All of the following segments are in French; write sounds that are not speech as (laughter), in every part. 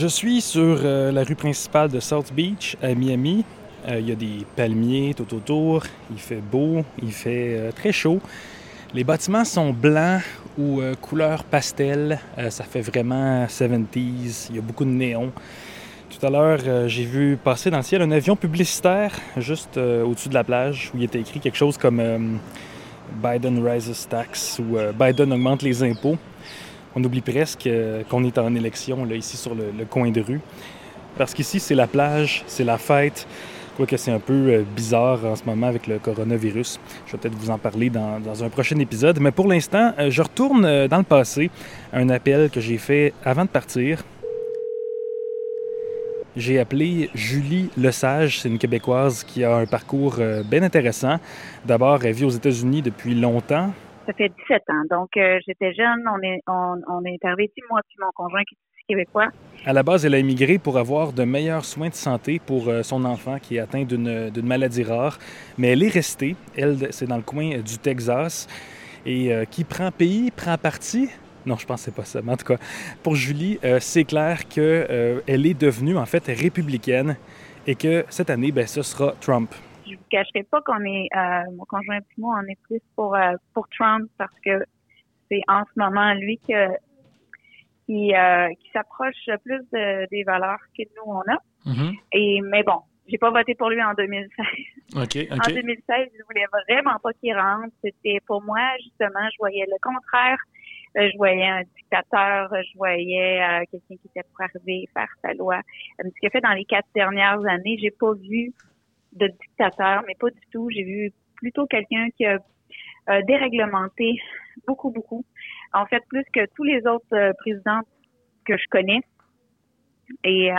Je suis sur euh, la rue principale de South Beach à Miami. Euh, il y a des palmiers tout autour. Il fait beau, il fait euh, très chaud. Les bâtiments sont blancs ou couleur pastel. Ça fait vraiment 70s. Il y a beaucoup de néons. Tout à l'heure, j'ai vu passer dans le ciel un avion publicitaire juste au-dessus de la plage où il était écrit quelque chose comme Biden rises tax ou Biden augmente les impôts. On oublie presque euh, qu'on est en élection là, ici sur le, coin de rue. Parce qu'ici, c'est la plage, c'est la fête. Quoique c'est un peu euh, bizarre en ce moment avec le coronavirus. Je vais peut-être vous en parler dans, dans un prochain épisode. Mais pour l'instant, euh, je retourne dans le passé. Un appel que j'ai fait avant de partir. J'ai appelé Julie Lesage. C'est une Québécoise qui a un parcours bien intéressant. D'abord, elle vit aux États-Unis depuis longtemps. Ça fait 17 ans. Donc, euh, j'étais jeune. On est, on, est arrivé ici, moi puis mon conjoint qui est québécois. À la base, elle a immigré pour avoir de meilleurs soins de santé pour euh, son enfant qui est atteint d'une maladie rare. Mais elle est restée. Elle, c'est dans le coin euh, du Texas. Et qui prend pays, prend parti? Non, je pense que pas ça. Mais en tout cas, pour Julie, c'est clair qu'elle est devenue en fait républicaine et que cette année, ben, ce sera Trump. Je vous cacherai pas qu'on est, euh, mon conjoint et moi, on est plus pour, euh, pour Trump parce que c'est en ce moment lui que, qui, euh, qui s'approche plus de- des valeurs que nous on a. Et mais bon, j'ai pas voté pour lui en 2016. OK, En OK. 2016, je voulais vraiment pas qu'il rentre. C'était pour moi justement, je voyais le contraire. Je voyais un dictateur, je voyais euh, quelqu'un qui était pour arriver faire sa loi. Ce qu'il a fait dans les quatre dernières années, j'ai pas vu de dictateur, mais pas du tout. J'ai vu plutôt quelqu'un qui a euh, déréglementé beaucoup, beaucoup. En fait, plus que tous les autres euh, présidents que je connais. Et, euh,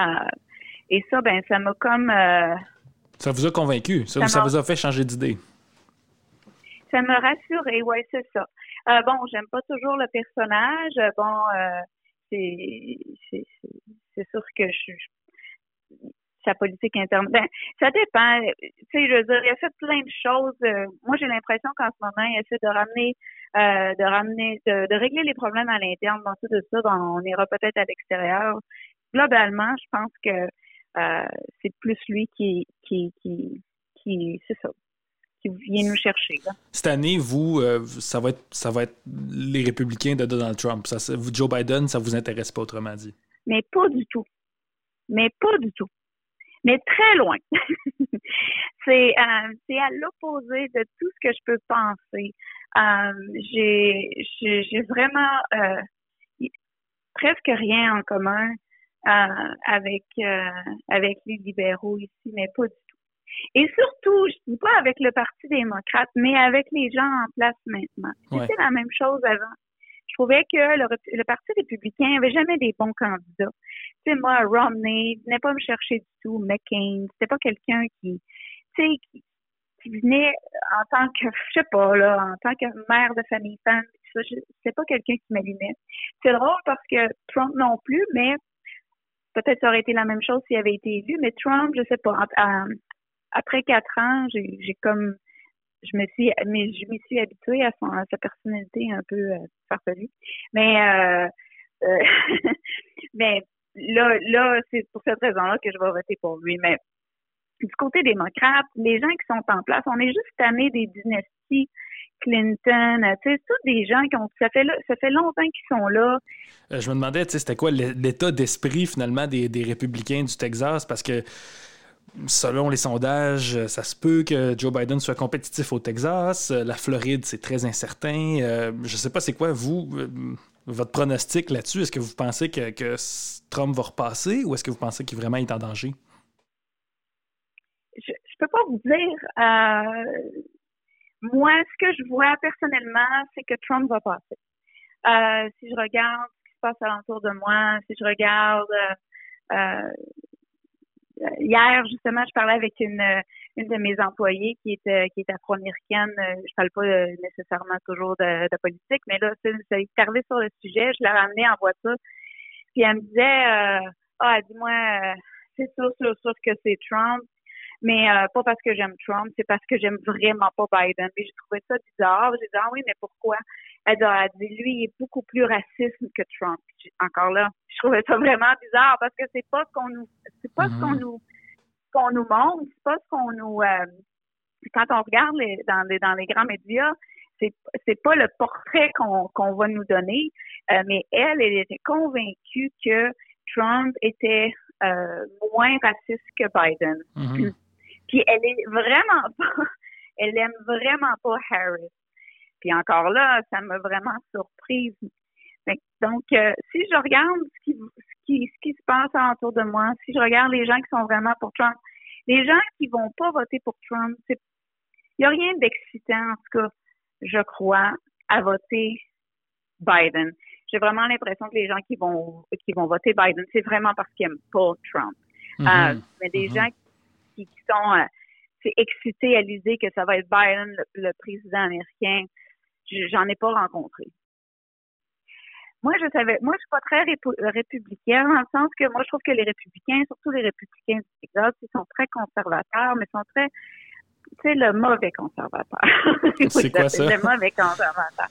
et ça, ben, ça m'a comme euh, Ça vous a convaincu? Ça, Ça ça m'a- vous a fait changer d'idée? ça me rassurait, ouais, c'est ça. Bon, j'aime pas toujours le personnage. Bon, c'est c'est c'est- c'est sûr que je, je- sa politique interne. Ben, ça dépend. Tu sais, je veux dire, il a fait plein de choses. Euh, moi, j'ai l'impression qu'en ce moment, il essaie de ramener, euh, de ramener, de, de régler les problèmes à l'interne. Ça de ça, on ira peut-être à l'extérieur. Globalement, je pense que euh, c'est plus lui qui, qui, qui, qui, c'est ça, qui vient nous chercher. Là. Cette année, vous, euh, ça, va être, ça va être les républicains de Donald Trump. Ça, Joe Biden, ça vous intéresse pas, autrement dit? mais pas du tout. Mais pas du tout. Mais très loin. (laughs) c'est euh, c'est à l'opposé de tout ce que je peux penser. Euh, j'ai j'ai j'ai vraiment euh, presque rien en commun avec avec les libéraux ici, mais pas du tout. Et surtout, je dis pas avec le Parti démocrate, mais avec les gens en place maintenant. Ouais. C'était la même chose avant. Trouvais que le, le Parti républicain avait jamais des bons candidats. Tu sais, moi, Romney venait pas me chercher du tout. McCain, c'était pas quelqu'un qui, tu sais, qui, venait en tant que, je sais pas, là, en tant que mère de famille femme. C'était pas quelqu'un qui m'allumait. C'est drôle parce que Trump non plus, mais peut-être ça aurait été la même chose s'il avait été élu. Mais Trump, je sais pas. après quatre ans, j'ai comme je me suis mais je suis habituée à, son, à sa personnalité un peu euh, farfelue. Mais euh, euh, (laughs) là là c'est pour cette raison-là que je vais voter pour lui. Mais du côté démocrate, les gens qui sont en place, on est juste tanné des dynasties Clinton, tu sais, tous des gens qui ont ça fait ça fait longtemps qu'ils sont là. Euh, je me demandais, tu sais, c'était quoi l'é- l'état d'esprit finalement des, des républicains du Texas? Parce que selon les sondages, euh, ça se peut que Joe Biden soit compétitif au Texas. Euh, La Floride, c'est très incertain. Euh, je sais pas, c'est quoi, vous, votre pronostic là-dessus? Est-ce que vous pensez que, Trump va repasser ou est-ce que vous pensez qu'il vraiment est en danger? je, je peux pas vous dire. moi, ce que je vois personnellement, c'est que Trump va passer. Si je regarde ce qui se passe alentour de moi, si je regarde hier justement, je parlais avec une une de mes employées qui est euh, qui est afro-américaine. Euh, Je parle pas euh, nécessairement toujours de, de politique, mais là, c'est c'est arrivé sur le sujet. Je l'ai ramenée en voiture, puis elle me disait, euh, ah, dis-moi, euh, c'est sûr, sûr, sûr que c'est Trump mais euh, pas parce que j'aime Trump, c'est parce que j'aime vraiment pas Biden. Puis j'ai trouvé ça bizarre. J'ai dit ah oui, mais pourquoi? Elle a dit, lui, il est beaucoup plus raciste que Trump. Encore là, je trouvais ça vraiment bizarre parce que c'est pas ce qu'on nous, c'est pas ce qu'on mm-hmm. nous, qu'on nous montre, c'est pas ce qu'on nous, euh, quand on regarde dans, les, dans les grands médias, c'est c'est pas le portrait qu'on qu'on va nous donner, euh, mais elle, elle était convaincue que Trump était euh, moins raciste que Biden. Mm-hmm. Puis elle est vraiment pas, (laughs) elle aime vraiment pas Harris. Puis encore là, ça m'a vraiment surprise. Donc, euh, si je regarde ce qui, ce qui, ce qui se passe autour de moi, si je regarde les gens qui sont vraiment pour Trump, les gens qui vont pas voter pour Trump, il n'y a rien d'excitant, en tout cas, je crois, à voter Biden. J'ai vraiment l'impression que les gens qui vont qui vont voter Biden, c'est vraiment parce qu'ils n'aiment pas Trump. Mm-hmm. Euh, mais des mm-hmm. gens qui, sont euh, excités à l'idée que ça va être Biden, le président américain, j'en ai pas rencontré. Moi, je savais, moi, je suis pas très républicaine, dans le sens que moi, je trouve que les républicains, surtout les républicains du Texas, ils sont très conservateurs, mais sont très, tu sais, le mauvais conservateur. (laughs) C'est quoi ça? Le mauvais conservateur.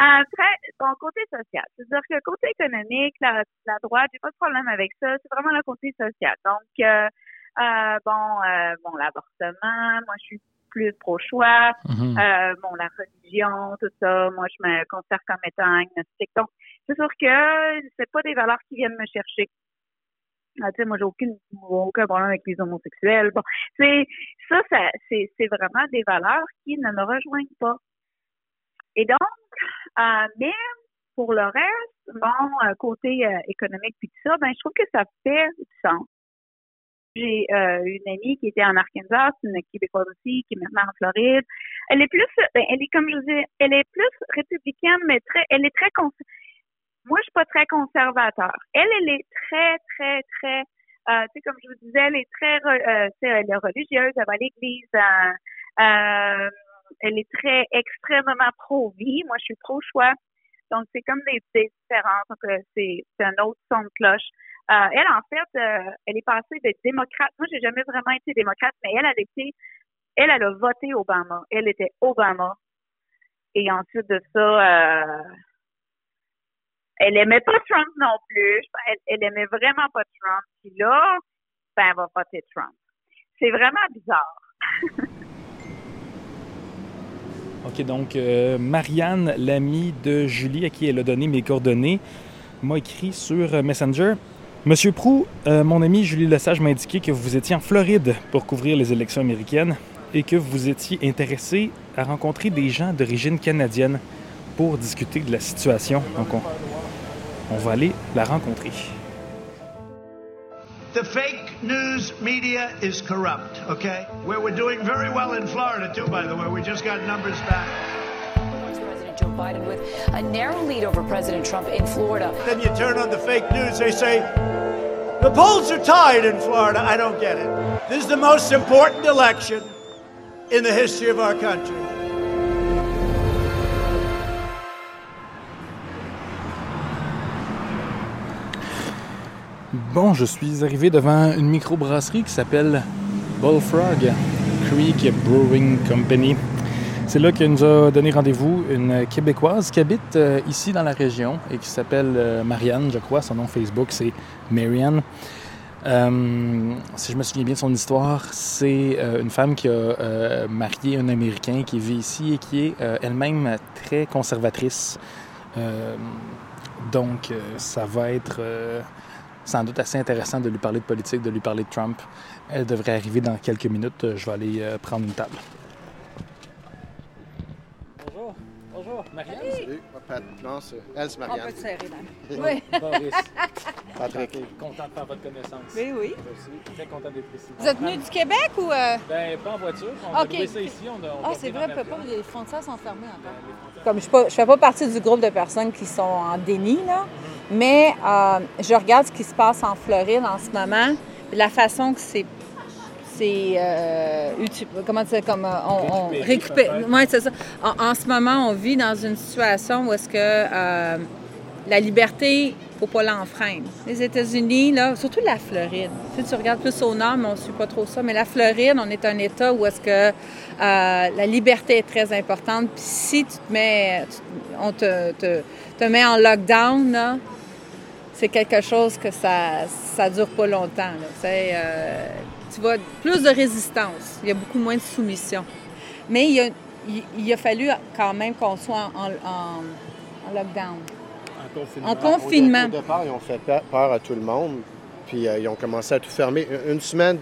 Euh, très, bon, côté social. C'est-à-dire que côté économique, la, la droite, j'ai pas de problème avec ça. C'est vraiment le côté social. Donc, euh, euh, bon, euh, bon, l'avortement, moi, je suis plus pro-choix. Mm-hmm. euh, bon, la religion, tout ça, moi, je me considère comme étant agnostique. Donc, c'est sûr que c'est pas des valeurs qui viennent me chercher. Ah, tu sais, moi, j'ai aucune, aucun problème avec les homosexuels. Bon, c'est ça, ça c'est, c'est vraiment des valeurs qui ne me rejoignent pas. Et donc, euh, mais pour le reste, bon, euh, côté euh, économique puis tout ça, ben, je trouve que ça fait du sens. J'ai euh, une amie qui était en Arkansas, une québécoise aussi, qui est maintenant en Floride. Elle est plus, ben, elle est comme je vous dis, elle est plus républicaine, mais très, elle est très moi je suis pas très conservateur. Elle, elle est très, très, très, euh, tu sais comme je vous disais, elle est très, euh, elle est religieuse, elle va à l'église. Euh, euh, elle est très extrêmement pro-vie. Moi, je suis pro-choix. Donc, c'est comme des, des différences. Donc, c'est un autre son de cloche. Euh, elle, en fait, euh, elle est passée d'être démocrate. Moi, j'ai jamais vraiment été démocrate, mais elle, a été, elle, a voté Obama. Elle était Obama. Et ensuite de ça, euh, elle aimait pas Trump non plus. Elle, elle aimait vraiment pas Trump. Puis là, ben, elle va voter Trump. C'est vraiment bizarre. (laughs) OK, donc Marianne, l'amie de Julie, à qui elle a donné mes coordonnées, m'a écrit sur Messenger Monsieur Prou, euh, mon ami Julie Lesage m'a indiqué que vous étiez en Floride pour couvrir les élections américaines et que vous étiez intéressé à rencontrer des gens d'origine canadienne pour discuter de la situation. Donc, on, va aller la rencontrer. The fake news media is corrupt, okay? Where we're doing very well in Florida, too, by the way. We just got numbers back. Joe Biden with a narrow lead over President Trump in Florida. Then you turn on the fake news, they say, the polls are tied in Florida. I don't get it. This is the most important election in the history of our country. Bon, je suis arrivé devant une microbrasserie qui s'appelle Bullfrog Creek Brewing Company. C'est là qu'elle nous a donné rendez-vous une Québécoise qui habite euh, ici dans la région et qui s'appelle euh, Marianne, je crois. Son nom Facebook, c'est Marianne. Euh, si je me souviens bien de son histoire, c'est une femme qui a marié un Américain qui vit ici et qui est elle-même très conservatrice. donc, ça va être sans doute assez intéressant de lui parler de politique, de lui parler de Trump. Elle devrait arriver dans quelques minutes. Je vais aller prendre une table. Marianne? Salut. Non, c'est elle, c'est Marianne. On peut te serrer là. Oui. (laughs) Boris. Patrick. Content de faire votre connaissance. Oui, oui. Suis très content d'être ici. Vous êtes venu du Québec ou... Euh... Ben, pas en voiture. On okay. a ça ici. On a, on ah, c'est vrai, peut pas. Les frontières sont fermées encore. Comme je ne fais pas partie du groupe de personnes qui sont en déni, là, mais euh, je regarde ce qui se passe en Floride en ce moment, la façon que c'est c'est euh, comment dire, comme euh, on, récupère. c'est ça. En, ce moment, on vit dans une situation où est-ce que euh, la liberté faut pas l'enfreindre. Les États-Unis, là, surtout la Floride. Sais, tu regardes plus au nord, mais on ne suit pas trop ça. Mais la Floride, on est un État où est-ce que euh, la liberté est très importante. Puis si tu te mets, on te, te, te, met en lockdown, là, c'est quelque chose que ça ça dure pas longtemps. Là. Euh, tu vois plus de résistance. Il y a beaucoup moins de soumission. Mais il, a, il, a fallu quand même qu'on soit en, en, lockdown. En confinement. En confinement. Au, départ, ils ont fait peur à tout le monde. Puis euh, ils ont commencé à tout fermer. Une semaine,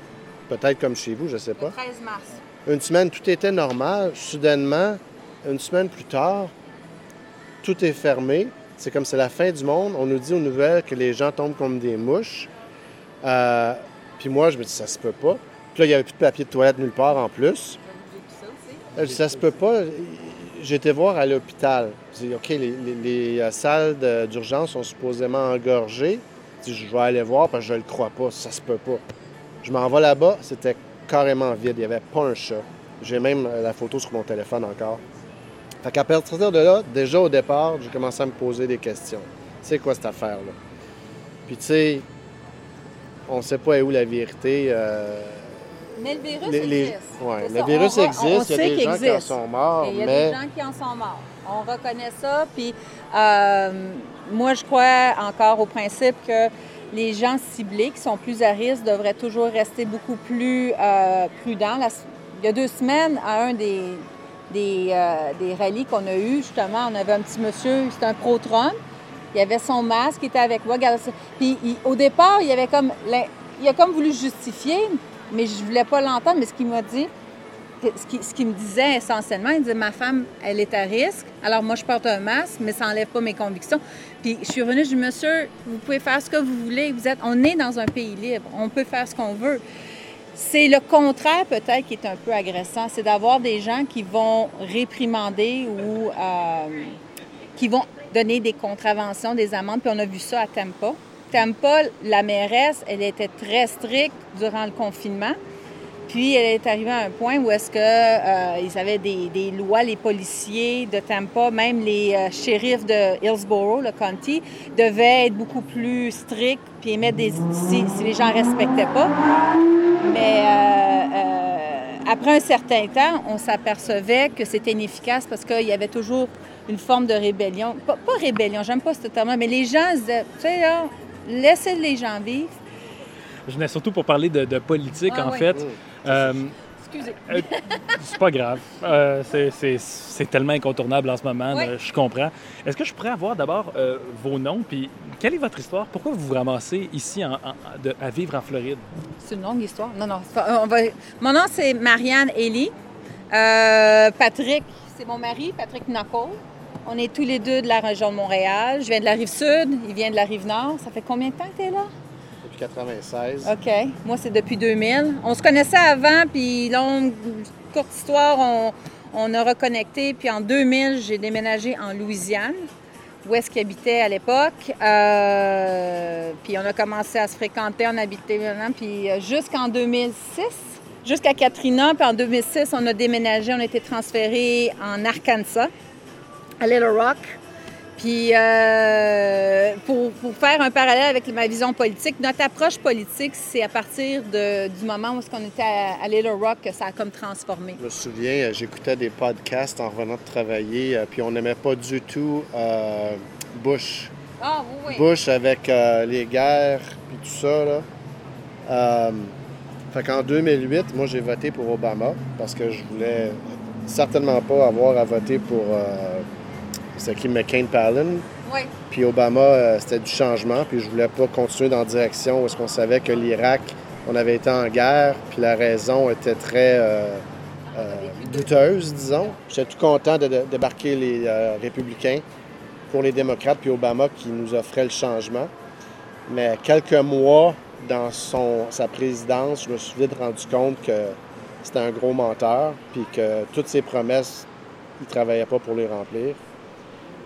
peut-être comme chez vous, je ne sais pas. Le 13 mars. Une semaine, tout était normal. Soudainement, une semaine plus tard, tout est fermé. C'est comme c'est la fin du monde. On nous dit aux nouvelles que les gens tombent comme des mouches. Euh, puis moi, je me dis, ça se peut pas. Puis là, il n'y avait plus de papier de toilette nulle part en plus. Dis, ça se peut pas. Été voir à l'hôpital. Je dis, OK, les, euh, salles d'urgence sont supposément engorgées. Je je vais aller voir parce que je le crois pas. Ça se peut pas. Je m'en vais là-bas, c'était carrément vide. Il n'y avait pas un chat. J'ai même euh, la photo sur mon téléphone encore. Fait qu'à partir de là, déjà au départ, j'ai commencé à me poser des questions. C'est quoi cette affaire-là? Puis tu sais, on ne sait pas où la vérité. Euh, mais le virus existe. Ouais, le virus existe. il y a des gens qui en sont morts. Il y a des gens qui en sont morts. On reconnaît ça. Puis euh, moi, je crois encore au principe que les gens ciblés qui sont plus à risque devraient toujours rester beaucoup plus euh, prudents. il y a deux semaines, à un des, des, des rallyes qu'on a eu, justement, on avait un petit monsieur, c'était un pro-Trump. Il avait son masque, il était avec moi. Puis au départ, il avait comme il a comme voulu justifier, mais je voulais pas l'entendre. Mais ce qu'il m'a dit, ce qu'il me disait essentiellement, il disait ma femme, elle est à risque. Alors moi, je porte un masque, mais ça n'enlève pas mes convictions. Puis je suis revenue, je dis monsieur, vous pouvez faire ce que vous voulez. Vous êtes, on est dans un pays libre, on peut faire ce qu'on veut. C'est le contraire peut-être qui est un peu agressant, c'est d'avoir des gens qui vont réprimander ou euh, qui vont donner des contraventions, des amendes, puis on a vu ça à Tampa. Tampa, la mairesse, elle était très stricte durant le confinement. Puis elle est arrivée à un point où est-ce que euh, ils avaient des, lois, les policiers de Tampa, même les euh, shérifs de Hillsborough, le county, devaient être beaucoup plus stricts puis émettre des si, les gens respectaient pas. Mais euh, après un certain temps, on s'apercevait que c'était inefficace parce qu'il y avait toujours une forme de rébellion. Pas, rébellion, j'aime pas ce terme mais les gens disaient, tu sais, là, laissez les gens vivre. Je venais surtout pour parler de, politique, ah en fait. Euh, Excusez. Euh, c'est pas grave. Euh, c'est tellement incontournable en ce moment, je comprends. Est-ce que je pourrais avoir d'abord vos noms, puis quelle est votre histoire? Pourquoi vous vous ramassez ici à vivre en Floride? C'est une longue histoire. Non, non. On va... Mon nom, c'est Marianne Elie. Patrick, c'est mon mari, Patrick Knuckle. On est tous les deux de la région de Montréal. Je viens de la rive sud, il vient de la rive nord. Ça fait combien de temps que tu es là? Depuis 96. OK. Moi, c'est depuis 2000. On se connaissait avant, puis longue, courte histoire, on, a reconnecté. Puis en 2000, j'ai déménagé en Louisiane, où est-ce qu'il habitait à l'époque. Euh, puis on a commencé à se fréquenter, on habitait maintenant. Puis euh, jusqu'en 2006, jusqu'à Katrina, puis en 2006, on a déménagé, on a été transféré en Arkansas à Little Rock. Puis, euh, pour, faire un parallèle avec ma vision politique, notre approche politique, c'est à partir du moment où on était à, Little Rock que ça a comme transformé. Je me souviens, euh, j'écoutais des podcasts en revenant de travailler, euh, puis on n'aimait pas du tout Bush. Ah, oui, oui. Bush avec les guerres, puis tout ça, là. fait qu'en 2008, moi, j'ai voté pour Obama parce que je voulais certainement pas avoir à voter pour c'est qui McCain-Palin. Oui. Puis Obama, euh, c'était du changement. Puis je voulais pas continuer dans la direction où est-ce qu'on savait que l'Irak, on avait été en guerre, puis la raison était très euh, euh, douteuse, disons. J'étais tout content de, débarquer les républicains pour les démocrates, puis Obama qui nous offrait le changement. Mais quelques mois dans son, sa présidence, je me suis vite rendu compte que c'était un gros menteur, puis que toutes ses promesses, il ne travaillait pas pour les remplir.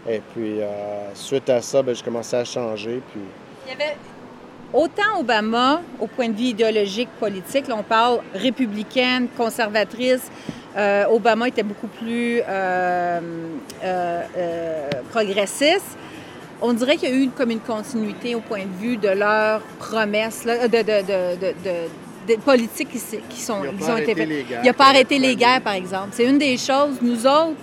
Et puis, euh, suite à ça, ben, j'ai commencé à changer. Puis... Il y avait autant Obama, au point de vue idéologique, politique, là, on parle républicaine, conservatrice. Euh, Obama était beaucoup plus euh, progressiste. on dirait qu'il y a eu comme une continuité au point de vue de leurs promesses, de, de, politiques qui, sont, ils ont été faites. Il n'a pas arrêté les guerres, par exemple. C'est une des choses, nous autres,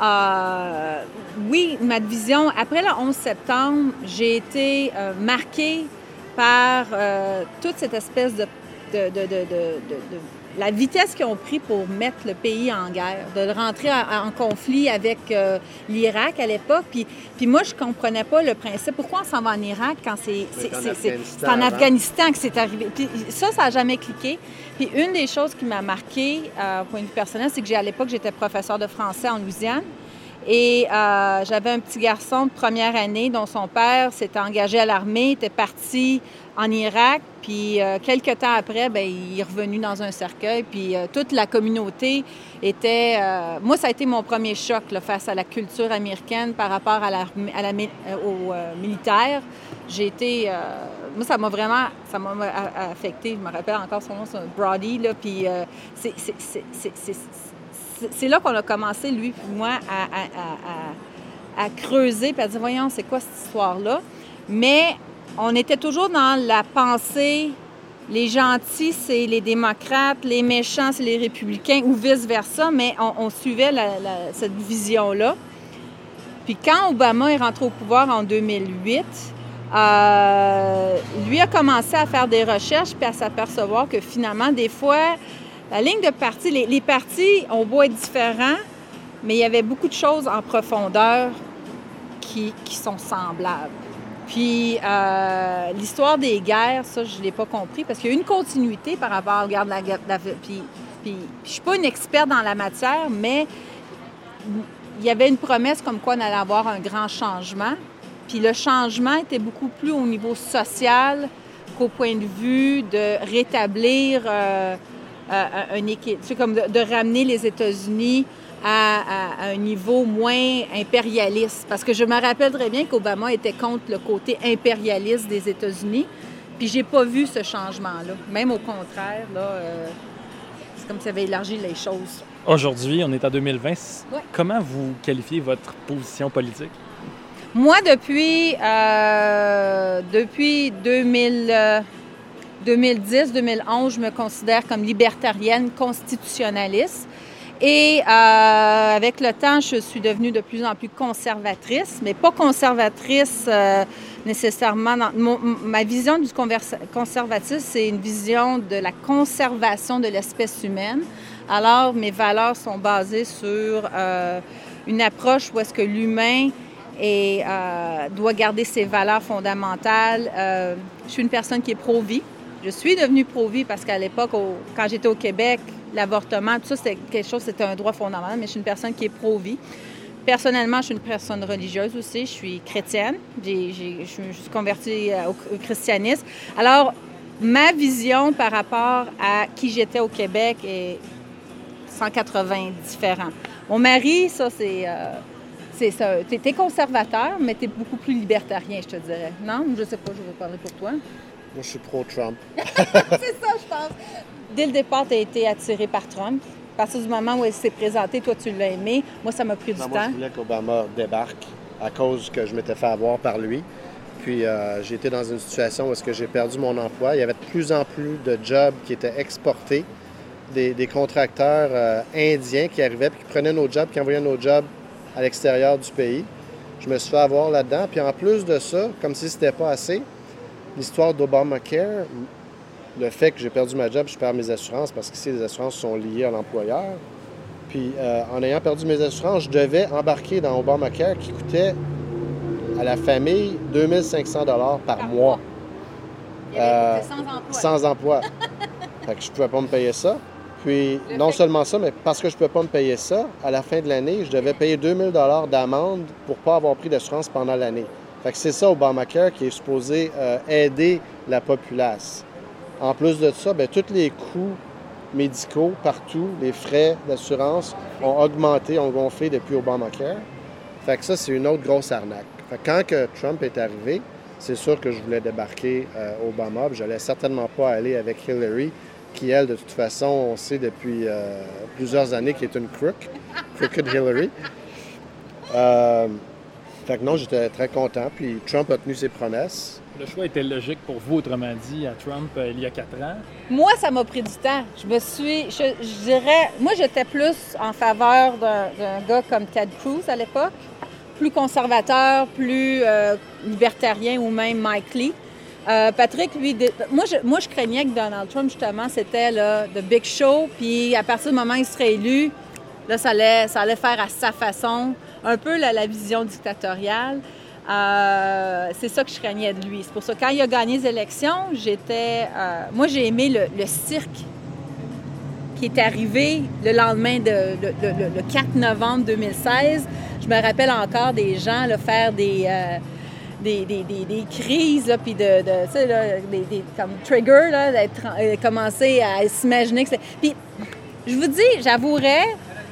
euh, oui, ma vision, après le 11 septembre, j'ai été euh, marquée par euh, toute cette espèce de, la vitesse qu'ils ont pris pour mettre le pays en guerre, de rentrer en, conflit avec l'Irak à l'époque. Puis, puis moi, je comprenais pas le principe. Pourquoi on s'en va en Irak quand c'est en, en Afghanistan que c'est arrivé? Puis ça, ça n'a jamais cliqué. Puis une des choses qui m'a marquée, au point de vue personnel, c'est que j'ai à l'époque, j'étais professeur de français en Louisiane. Et euh, j'avais un petit garçon de première année dont son père s'était engagé à l'armée, était parti en Irak, puis euh, quelques temps après, bien, il est revenu dans un cercueil, puis euh, toute la communauté était... moi, ça a été mon premier choc face à la culture américaine par rapport à la, à la aux. J'ai été... moi, ça m'a vraiment... Ça m'a affecté. Je me rappelle encore son nom, c'est Brody, puis c'est c'est là qu'on a commencé, lui et moi, à, creuser, puis à dire, voyons, c'est quoi cette histoire-là? Mais on était toujours dans la pensée, les gentils, c'est les démocrates, les méchants, c'est les républicains, ou vice-versa, mais on, suivait cette vision-là. Puis quand Obama est rentré au pouvoir en 2008, euh, lui a commencé à faire des recherches puis à s'apercevoir que finalement, des fois, la ligne de parti, les, partis, on voit être différents, mais il y avait beaucoup de choses en profondeur qui, sont semblables. Puis euh, l'histoire des guerres, ça, je ne l'ai pas compris parce qu'il y a une continuité par rapport de la guerre. Puis, puis, je ne suis pas une experte dans la matière, mais il y avait une promesse comme quoi on allait avoir un grand changement. Puis le changement était beaucoup plus au niveau social qu'au point de vue de rétablir euh, un équilibre, comme de, ramener les États-Unis à, un niveau moins impérialiste. Parce que je me rappelle très bien qu'Obama était contre le côté impérialiste des États-Unis, puis j'ai pas vu ce changement-là. Même au contraire, là, euh, c'est comme si ça avait élargi les choses. Aujourd'hui, on est en 2020. Comment vous qualifiez votre position politique? Moi, depuis, euh, depuis 2000... 2010-2011, je me considère comme libertarienne constitutionnaliste. Et euh, avec le temps, je suis devenue de plus en plus conservatrice, mais pas conservatrice euh, nécessairement. Ma vision du conservatisme, c'est une vision de la conservation de l'espèce humaine. Alors, mes valeurs sont basées sur euh, une approche où est-ce que l'humain doit garder ses valeurs fondamentales. je suis une personne qui est pro-vie. Je suis devenue pro-vie parce qu'à l'époque, quand j'étais au Québec, l'avortement, tout ça, c'était quelque chose, c'était un droit fondamental, mais je suis une personne qui est pro-vie. Personnellement, je suis une personne religieuse aussi. Je suis chrétienne. je suis convertie euh, au, christianisme. Alors, ma vision par rapport à qui j'étais au Québec est 180 différent. Mon mari, ça, c'est. Euh, c'est conservateur, mais tu es beaucoup plus libertarien, je te dirais. Non? Je sais pas, je vais parler pour toi. Moi, je suis pro-Trump. (laughs) c'est ça, je pense. Dès le départ, tu as été attiré par Trump. À partir du moment où il s'est présenté, toi, tu l'as aimé. Moi, ça m'a pris du temps. Moi, je voulais qu'Obama débarque à cause que je m'étais fait avoir par lui. Puis euh, j'ai été dans une situation où est-ce que j'ai perdu mon emploi. Il y avait de plus en plus de jobs qui étaient exportés, des, contracteurs euh, indiens qui arrivaient puis qui prenaient nos jobs, qui envoyaient nos jobs à l'extérieur du pays. Je me suis fait avoir là-dedans. Puis en plus de ça, comme si c'était pas assez, l'histoire d'Obamacare, le fait que j'ai perdu ma job, je perds mes assurances parce qu'ici, les assurances sont liées à l'employeur. Puis, euh, en ayant perdu mes assurances, je devais embarquer dans Obamacare qui coûtait à la famille 2500 dollars par, mois. Euh, sans emploi. Sans emploi. (laughs) fait que je ne pouvais pas me payer ça. Puis, non seulement ça, mais parce que je ne pouvais pas me payer ça, à la fin de l'année, je devais payer 2000 dollars d'amende pour ne pas avoir pris d'assurance pendant l'année. Fait que c'est ça Obamacare qui est supposé euh, aider la populace. En plus de ça, bien, tous les coûts médicaux partout, les frais d'assurance ont augmenté, ont gonflé depuis Obamacare. Fait que ça, c'est une autre grosse arnaque. Fait que quand Trump est arrivé, c'est sûr que je voulais débarquer euh, Obama. Je n'allais certainement pas aller avec Hillary, qui, elle, de toute façon, on sait depuis euh, plusieurs années qu'elle est une crook, (laughs) crooked Hillary. Fait que non, j'étais très content. Puis Trump a tenu ses promesses. Le choix était logique pour vous, autrement dit, à Trump euh, il y a quatre ans. Moi, ça m'a pris du temps. Je me suis, je, je dirais, moi, j'étais plus en faveur d'un gars comme Ted Cruz à l'époque, plus conservateur, plus euh, libertarien ou même Mike Lee. Euh, Patrick, lui, de- moi je, moi, je craignais que Donald Trump, justement, c'était the big show, puis à partir du moment où il serait élu, là, ça allait, ça allait faire à sa façon, un peu la, vision dictatoriale. Euh, c'est ça que je craignais de lui. C'est pour ça quand il a gagné les élections, j'étais. euh, moi, j'ai aimé le, cirque qui est arrivé le lendemain de le, le- le 4 novembre 2016. Je me rappelle encore des gens là, faire des, euh, des, des- des- crises, là, puis de, tu sais, là, des, comme trigger, là, commencer à s'imaginer que c'est... Puis, je vous dis, j'avouerais,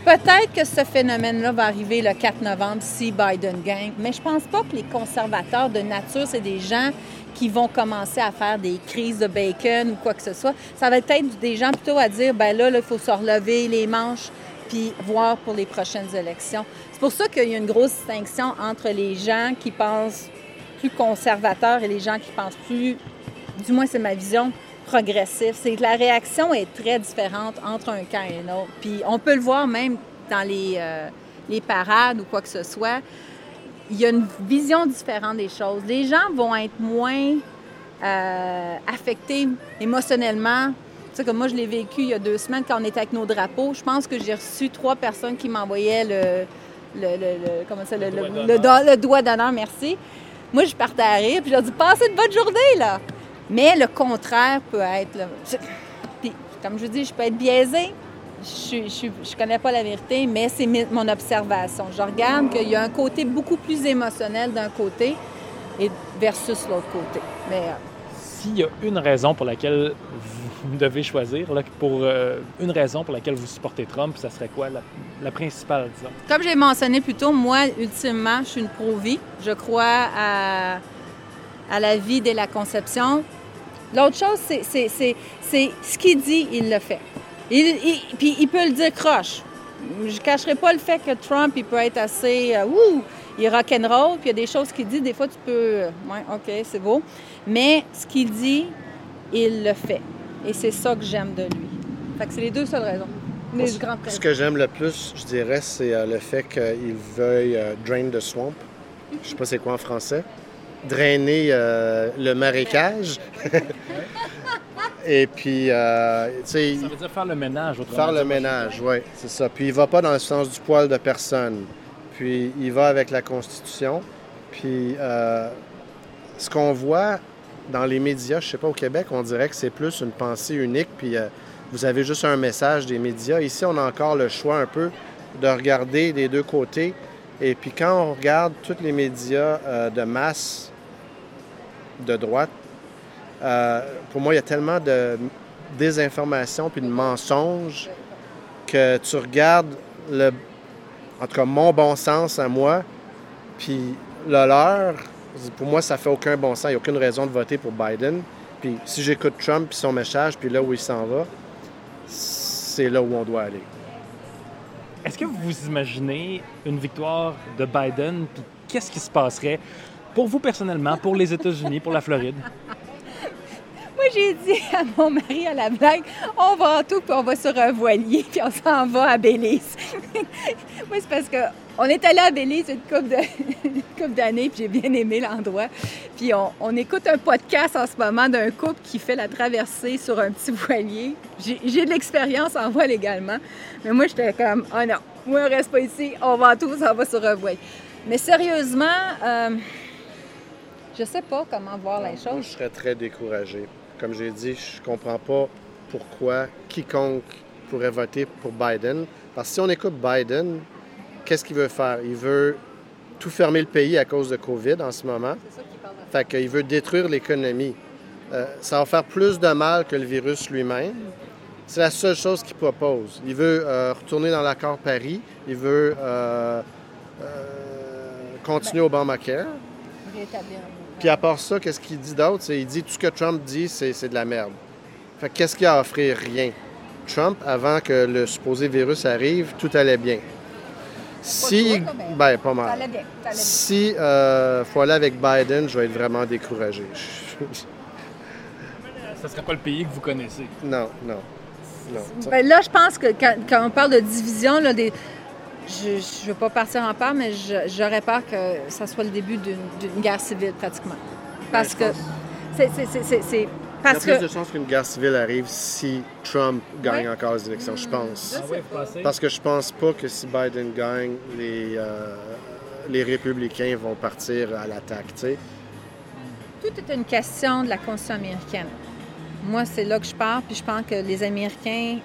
peut-être que ce phénomène-là va arriver le 4 novembre si Biden gagne, mais je pense pas que les conservateurs de nature, c'est des gens qui vont commencer à faire des crises de bacon ou quoi que ce soit. Ça va être des gens plutôt à dire, ben là, il faut se relever les manches puis voir pour les prochaines élections. C'est pour ça qu'il y a une grosse distinction entre les gens qui pensent plus conservateurs et les gens qui pensent plus, du moins c'est ma vision, progressif. C'est que la réaction est très différente entre un camp et un autre. Puis on peut le voir même dans les, euh, les parades ou quoi que ce soit. Il y a une vision différente des choses. Les gens vont être moins euh, affectés émotionnellement. Tu sais, comme moi, je l'ai vécu il y a deux semaines quand on était avec nos drapeaux. Je pense que j'ai reçu trois personnes qui m'envoyaient le, le, le- le- comment ça, le doigt d'honneur, merci. Moi, je partais à rire, puis je leur dis, passez une bonne journée, là. Mais le contraire peut être. là, Puis, comme je vous dis, je peux être biaisée. Je je connais pas la vérité, mais c'est mon observation. Je regarde qu'il y a un côté beaucoup plus émotionnel d'un côté et versus l'autre côté. Mais euh, S'il y a une raison pour laquelle vous devez choisir, là, pour euh, une raison pour laquelle vous supportez Trump, ça serait quoi la, la principale, disons? Comme j'ai mentionné plus tôt, moi, ultimement, je suis une pro-vie. Je crois à, à la vie dès la conception. L'autre chose, c'est, c'est, c'est, c'est ce qu'il dit, il le fait. Il, il- puis il peut le dire croche. Je ne cacherai pas le fait que Trump, il peut être assez... euh, ouh, il rock'n'roll, puis il y a des choses qu'il dit, des fois, tu peux... euh, ouais, OK, c'est beau. Mais ce qu'il dit, il le fait. Et c'est ça que j'aime de lui. Fait que c'est les deux seules raisons. Les grandes Ce que j'aime le plus, je dirais, c'est euh, le fait qu'il veuille euh, drain the swamp. Je sais pas c'est quoi en français. Drainer euh, le marécage. (laughs) Et puis, euh, tu sais, Ça veut dire faire le ménage, autrement faire le ménage, oui, c'est ça. Puis il va pas dans le sens du poil de personne. Puis il va avec la Constitution. Puis euh, ce qu'on voit dans les médias, je sais pas, au Québec, on dirait que c'est plus une pensée unique. Puis euh, vous avez juste un message des médias. Ici, on a encore le choix un peu de regarder des deux côtés. Et puis quand on regarde tous les médias euh, de masse de droite, euh, pour moi, il y a tellement de désinformation puis de mensonges que tu regardes le, en tout cas mon bon sens à moi, puis le leur, pour moi, ça fait aucun bon sens. Il n'y a aucune raison de voter pour Biden. Puis si j'écoute Trump puis son message, puis là où il s'en va, c'est là où on doit aller. Est-ce que vous imaginez une victoire de Biden, puis qu'est-ce qui se passerait pour vous personnellement, pour les États-Unis, pour la Floride? Moi, j'ai dit à mon mari à la blague, on va en tout, puis on va sur un voilier, puis on s'en va à Belize. (laughs) Moi, c'est parce que on est allé à Belize (laughs) une couple d'années, puis j'ai bien aimé l'endroit. Puis on, on écoute un podcast en ce moment d'un couple qui fait la traversée sur un petit voilier. J'ai de l'expérience en voile également, mais moi, j'étais comme, oh non, moi, on reste pas ici, on va en tout, s'en va sur un voilier. Mais sérieusement, euh, je sais pas comment voir les Moi, choses. je serais très découragé. Comme j'ai dit, je comprends pas pourquoi quiconque pourrait voter pour Biden. Parce que si on écoute Biden, qu'est-ce qu'il veut faire? Il veut tout fermer le pays à cause de COVID en ce moment. Fait qu'il veut détruire l'économie. Euh, ça va faire plus de mal que le virus lui-même. C'est la seule chose qu'il propose. Il veut euh, retourner dans l'accord Paris. Il veut euh, continuer Obamacare. Rétablir. Puis à part ça, qu'est-ce qu'il dit d'autre? Il dit tout ce que Trump dit, c'est de la merde. Fait que qu'est-ce qu'il a à offrir? Rien. Trump, avant que le supposé virus arrive, tout allait bien. Si, ben, pas Ça mal. bien. ça bien. Si euh, faut aller avec Biden, je vais être vraiment découragé. Ce serait pas le pays que vous connaissez. non, non, non. Ben là, je pense que quand, quand on parle de division, là, des, je ne veux pas partir en part, mais je- j'aurais peur que ça soit le début d'une guerre civile, pratiquement. Parce Ben, que. je c'est- c'est- Il y a Parce plus que. de chances qu'une guerre civile arrive si Trump gagne Ouais. encore les élections, je pense. Ah? Parce que je pense pas que si Biden gagne, les, euh, les républicains vont partir à l'attaque, tu sais. Tout est une question de la Constitution américaine. Moi, c'est là que je pars, puis je pense que les Américains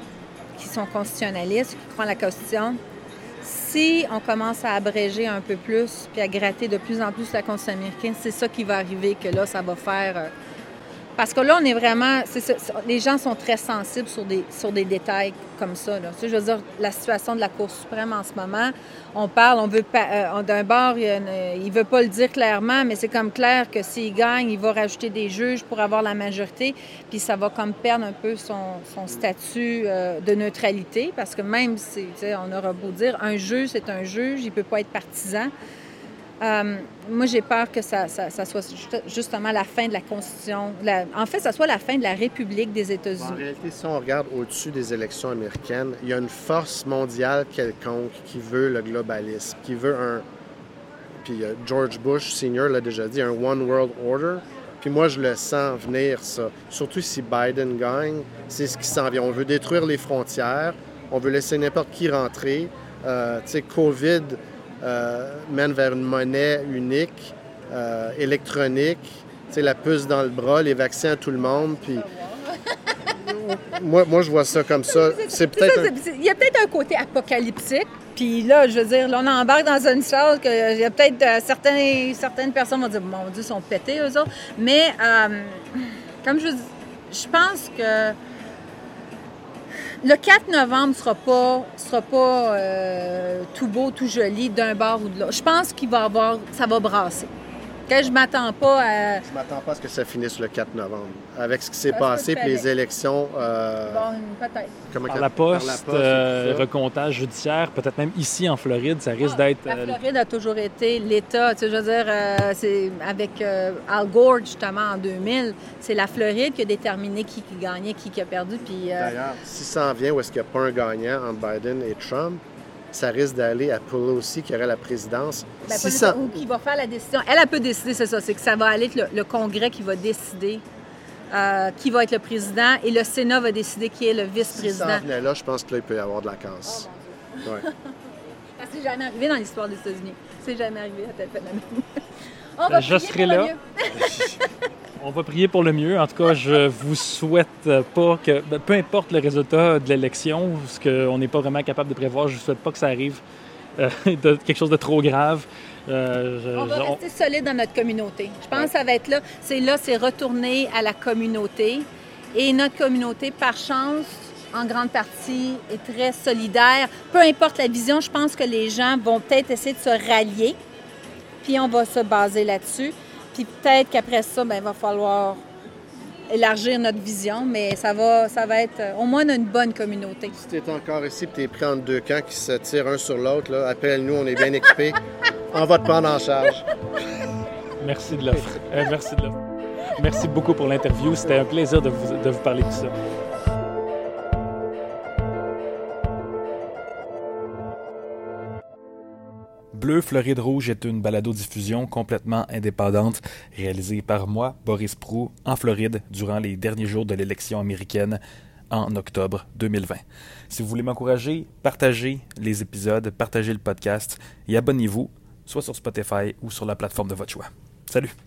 qui sont constitutionnalistes, qui croient en la Constitution, si on commence à abréger un peu plus, puis à gratter de plus en plus la Constitution américaine, c'est ça qui va arriver, que là, ça va faire... euh, Parce que là, on est vraiment... les gens sont très sensibles sur des, sur des détails comme ça. Là. Tu sais, je veux dire, la situation de la Cour suprême en ce moment, on parle, on veut euh, D'un bord, il ne veut pas le dire clairement, mais c'est comme clair que s'il gagne, il va rajouter des juges pour avoir la majorité, puis ça va comme perdre un peu son, son statut euh, de neutralité, parce que même si, tu sais, on aura beau dire, un juge, c'est un juge, il peut pas être partisan. Euh, moi, j'ai peur que ça, soit juste- justement la fin de la Constitution. en fait, ça soit la fin de la République des En États-Unis. réalité, si on regarde au-dessus des élections américaines, il y a une force mondiale quelconque qui veut le globalisme, qui veut un... Puis euh, George Bush Senior l'a déjà dit, un One World Order. Puis moi, je le sens venir, ça. Surtout si Biden gagne, c'est ce qui s'en vient. On veut détruire les frontières, on veut laisser n'importe qui rentrer. Euh, tu sais, COVID mène vers une monnaie unique, euh, électronique. Tu sais, la puce dans le bras, les vaccins à tout le monde. Puis (laughs) moi, moi, je vois ça comme ça. C'est peut-être un- Il y a peut-être un côté apocalyptique. Puis là, je veux dire, là, on embarque dans une chose que il y a peut-être euh, certains, certaines personnes vont dire, mon Dieu, ils sont pétés, eux autres. Mais, euh, comme je dis, je pense que le 4 novembre ne sera pas, euh, tout beau, tout joli d'un bord ou de l'autre. Je pense qu'il va avoir, ça va brasser. Que je m'attends pas à... Je m'attends pas à ce que ça finisse le 4 novembre. Avec ce qui s'est passé, puis les élections. euh, Bon, peut-être. Par la poste, par la poste, euh, recomptage judiciaire, peut-être même ici en Floride, ça risque d'être. La euh, Floride a toujours été l'État. Tu sais, je veux dire, euh, c'est avec euh, Al Gore, justement, en 2000, c'est la Floride qui a déterminé qui, qui gagnait, qui, qui a perdu. Puis, euh, D'ailleurs, si ça en vient où est-ce qu'il n'y a pas un gagnant entre Biden et Trump, ça risque d'aller à Pelosi qui aurait la présidence. ben, si ça... ou qui va faire la décision. Elle, elle peut décider, c'est ça. C'est que ça va aller être le, le Congrès qui va décider euh, qui va être le président et le Sénat va décider qui est le Si ça vice-président. en venait là, je pense que là, il peut y avoir de la casse. Oh, Ouais. (laughs) Ça s'est jamais arrivé dans l'histoire des États-Unis. C'est jamais arrivé à tel phénomène. On va Je serai là. (laughs) On va prier pour le mieux. En tout cas, je vous souhaite pas que, ben, peu importe le résultat de l'élection, ce qu'on n'est pas vraiment capable de prévoir, je ne souhaite pas que ça arrive euh, de quelque chose de trop grave. Euh, je- On va je- on- rester solide dans notre communauté. Je pense que ça va être là. C'est là, c'est retourner à la communauté. Et notre communauté, par chance, en grande partie, est très solidaire. Peu importe la vision, je pense que les gens vont peut-être essayer de se rallier. Puis on va se baser là-dessus. Puis peut-être qu'après ça, ben, il va falloir élargir notre vision, mais ça va, ça va être... euh, Au moins, on a une bonne communauté. Si tu es encore ici et tu es pris entre deux camps qui se tirent un sur l'autre, appelle-nous, on est bien équipés. on va te prendre en charge. Merci de l'offre. Euh, merci de l'offre. Merci beaucoup pour l'interview. C'était un plaisir de vous, de vous parler de ça. Bleu Floride Rouge est une balado-diffusion complètement indépendante réalisée par moi, Boris Prou, en Floride durant les derniers jours de l'élection américaine en octobre 2020. Si vous voulez m'encourager, partagez les épisodes, partagez le podcast et abonnez-vous, soit sur Spotify ou sur la plateforme de votre choix. Salut!